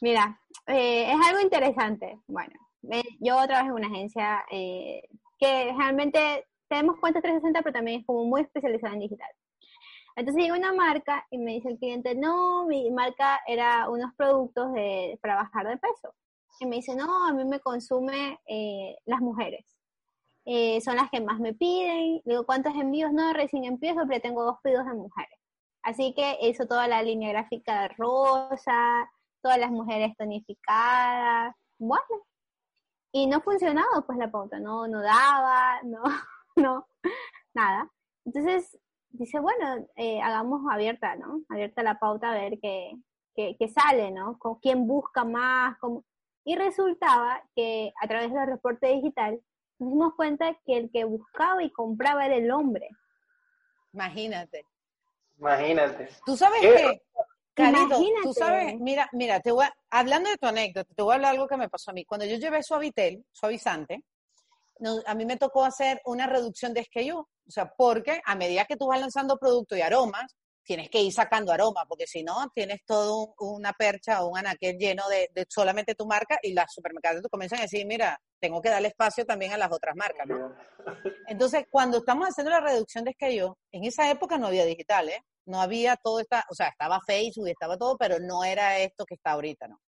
Mira, eh, es algo interesante. Bueno, eh, yo trabajo en una agencia eh, que realmente tenemos cuentas 360, pero también es como muy especializada en digital. Entonces llega una marca y me dice el cliente, no, mi marca era unos productos de, para bajar de peso. Y me dice, no, a mí me consume eh, las mujeres. Eh, son las que más me piden. Digo, ¿cuántos envíos? No, recién empiezo, pero tengo dos pedidos de mujeres. Así que hizo toda la línea gráfica de rosa, todas las mujeres tonificadas. Bueno, y no funcionaba pues la pauta, no, no daba, no, no, nada. Entonces dice, bueno, eh, hagamos abierta, ¿no? Abierta la pauta a ver qué, qué, qué sale, ¿no? Con quién busca más, cómo... Y resultaba que a través del reporte digital nos dimos cuenta que el que buscaba y compraba era el hombre. Imagínate. Imagínate. Tú sabes ¿Qué? que, Carito, tú sabes, mira, mira, te voy a- hablando de tu anécdota, te voy a hablar algo que me pasó a mí. Cuando yo llevé Suavitel, suavizante, no- a mí me tocó hacer una reducción de SKU. O sea, porque a medida que tú vas lanzando productos y aromas, tienes que ir sacando aroma, porque si no, tienes todo un- una percha o un anaquel lleno de, de solamente tu marca y las supermercados te comienzan a decir, mira, tengo que darle espacio también a las otras marcas, ¿no? Entonces, cuando estamos haciendo la reducción de SKU, en esa época no había digital, ¿eh? No había todo esta, o sea, estaba Facebook y estaba todo, pero no era esto que está ahorita, ¿no?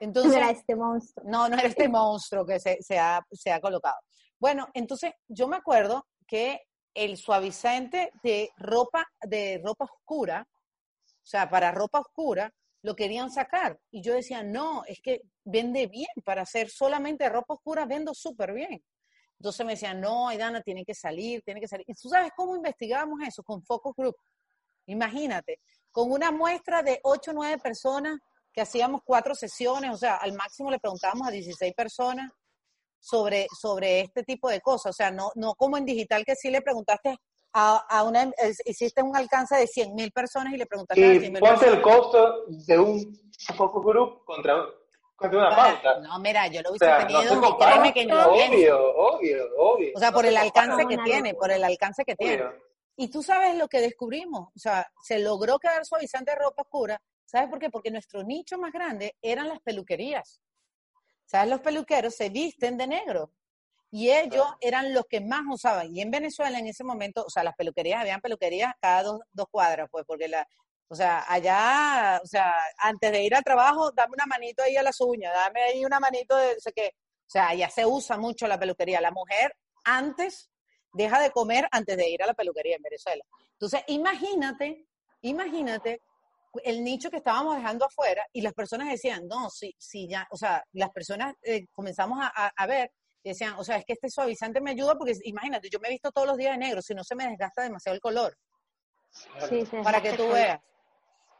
Entonces, No era este monstruo. no, no era este monstruo que se, se ha, se ha colocado. Bueno, entonces yo me acuerdo que el suavizante de ropa, de ropa oscura, o sea, para ropa oscura, lo querían sacar. Y yo decía, no, es que vende bien, para hacer solamente ropa oscura vendo súper bien. Entonces me decían, no, Aidana, tiene que salir, tiene que salir. ¿Y tú sabes cómo investigábamos eso? Con Focus Group. Imagínate, con una muestra de 8 o 9 personas que hacíamos cuatro sesiones, o sea, al máximo le preguntábamos a 16 personas sobre, sobre este tipo de cosas. O sea, no, no como en digital que sí le preguntaste a, a una, hiciste un alcance de 100 mil personas y le preguntaste a 100 Y mil ponte personas. el costo de un focus group contra, contra una pauta. No, mira, yo lo O hubiese sea, no tenido y compara. créeme que ni lo pienso. Obvio, obvio, obvio. O sea, No por se el compara. alcance que tiene, por el alcance que tiene. Obvio. Y tú sabes lo que descubrimos, o sea, se logró quedar suavizante de ropa oscura. ¿Sabes por qué? Porque nuestro nicho más grande eran las peluquerías. ¿Sabes? Los peluqueros se visten de negro. Y ellos eran los que más usaban. Y en Venezuela en ese momento, o sea, las peluquerías, habían peluquerías cada dos, dos cuadras, pues, porque la, o sea, allá, o sea, antes de ir al trabajo, dame una manito ahí a las uñas, dame ahí una manito de, no sé qué. O sea, allá se usa mucho la peluquería. La mujer antes deja de comer antes de ir a la peluquería en Venezuela. Entonces, imagínate, imagínate el nicho que estábamos dejando afuera y las personas decían, no, si, si ya, o sea, las personas eh, comenzamos a, a- a ver y decían, o sea, es que este suavizante me ayuda porque imagínate, yo me he visto todos los días de negro, si no se me desgasta demasiado el color, Sí, para que tú veas.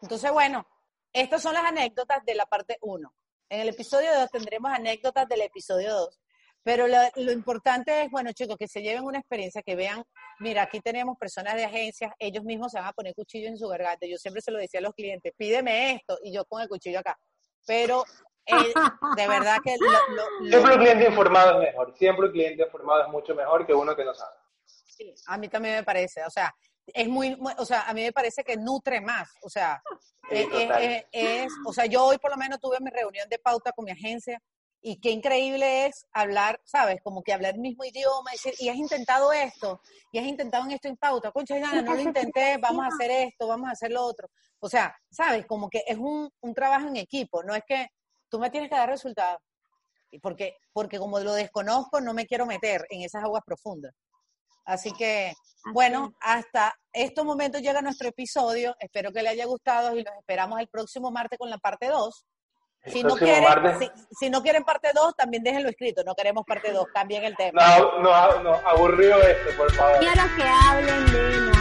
Entonces, bueno, estas son las anécdotas de la parte 1. En el episodio 2 tendremos anécdotas del episodio 2. Pero lo, lo importante es, bueno, chicos, que se lleven una experiencia, que vean, mira, aquí tenemos personas de agencias, ellos mismos se van a poner cuchillo en su garganta. Yo siempre se lo decía a los clientes, pídeme esto, y yo con el cuchillo acá. Pero eh, de verdad que lo- Siempre un cliente informado es mejor. Siempre un cliente informado es mucho mejor que uno que no sabe. Sí, a mí también me parece, o sea, es muy, muy- o sea, a mí me parece que nutre más, o sea, Sí, eh, eh, es, o sea, yo hoy por lo menos tuve mi reunión de pauta con mi agencia y qué increíble es hablar, ¿sabes? Como que hablar el mismo idioma, decir, y has intentado esto, y has intentado en esto en pauta, concha, Diana, no lo intenté, vamos a hacer esto, vamos a hacer lo otro. O sea, ¿sabes? Como que es un, un trabajo en equipo, no es que tú me tienes que dar resultados, porque, porque como lo desconozco, no me quiero meter en esas aguas profundas. Así que, bueno, hasta estos momentos llega nuestro episodio. Espero que le haya gustado y los esperamos el próximo martes con la parte 2. Si no, quieren, martes. si, si no quieren parte 2, también déjenlo escrito. No queremos parte 2, cambien el tema. No, no, no, aburrido esto, por favor. Quiero que hablen de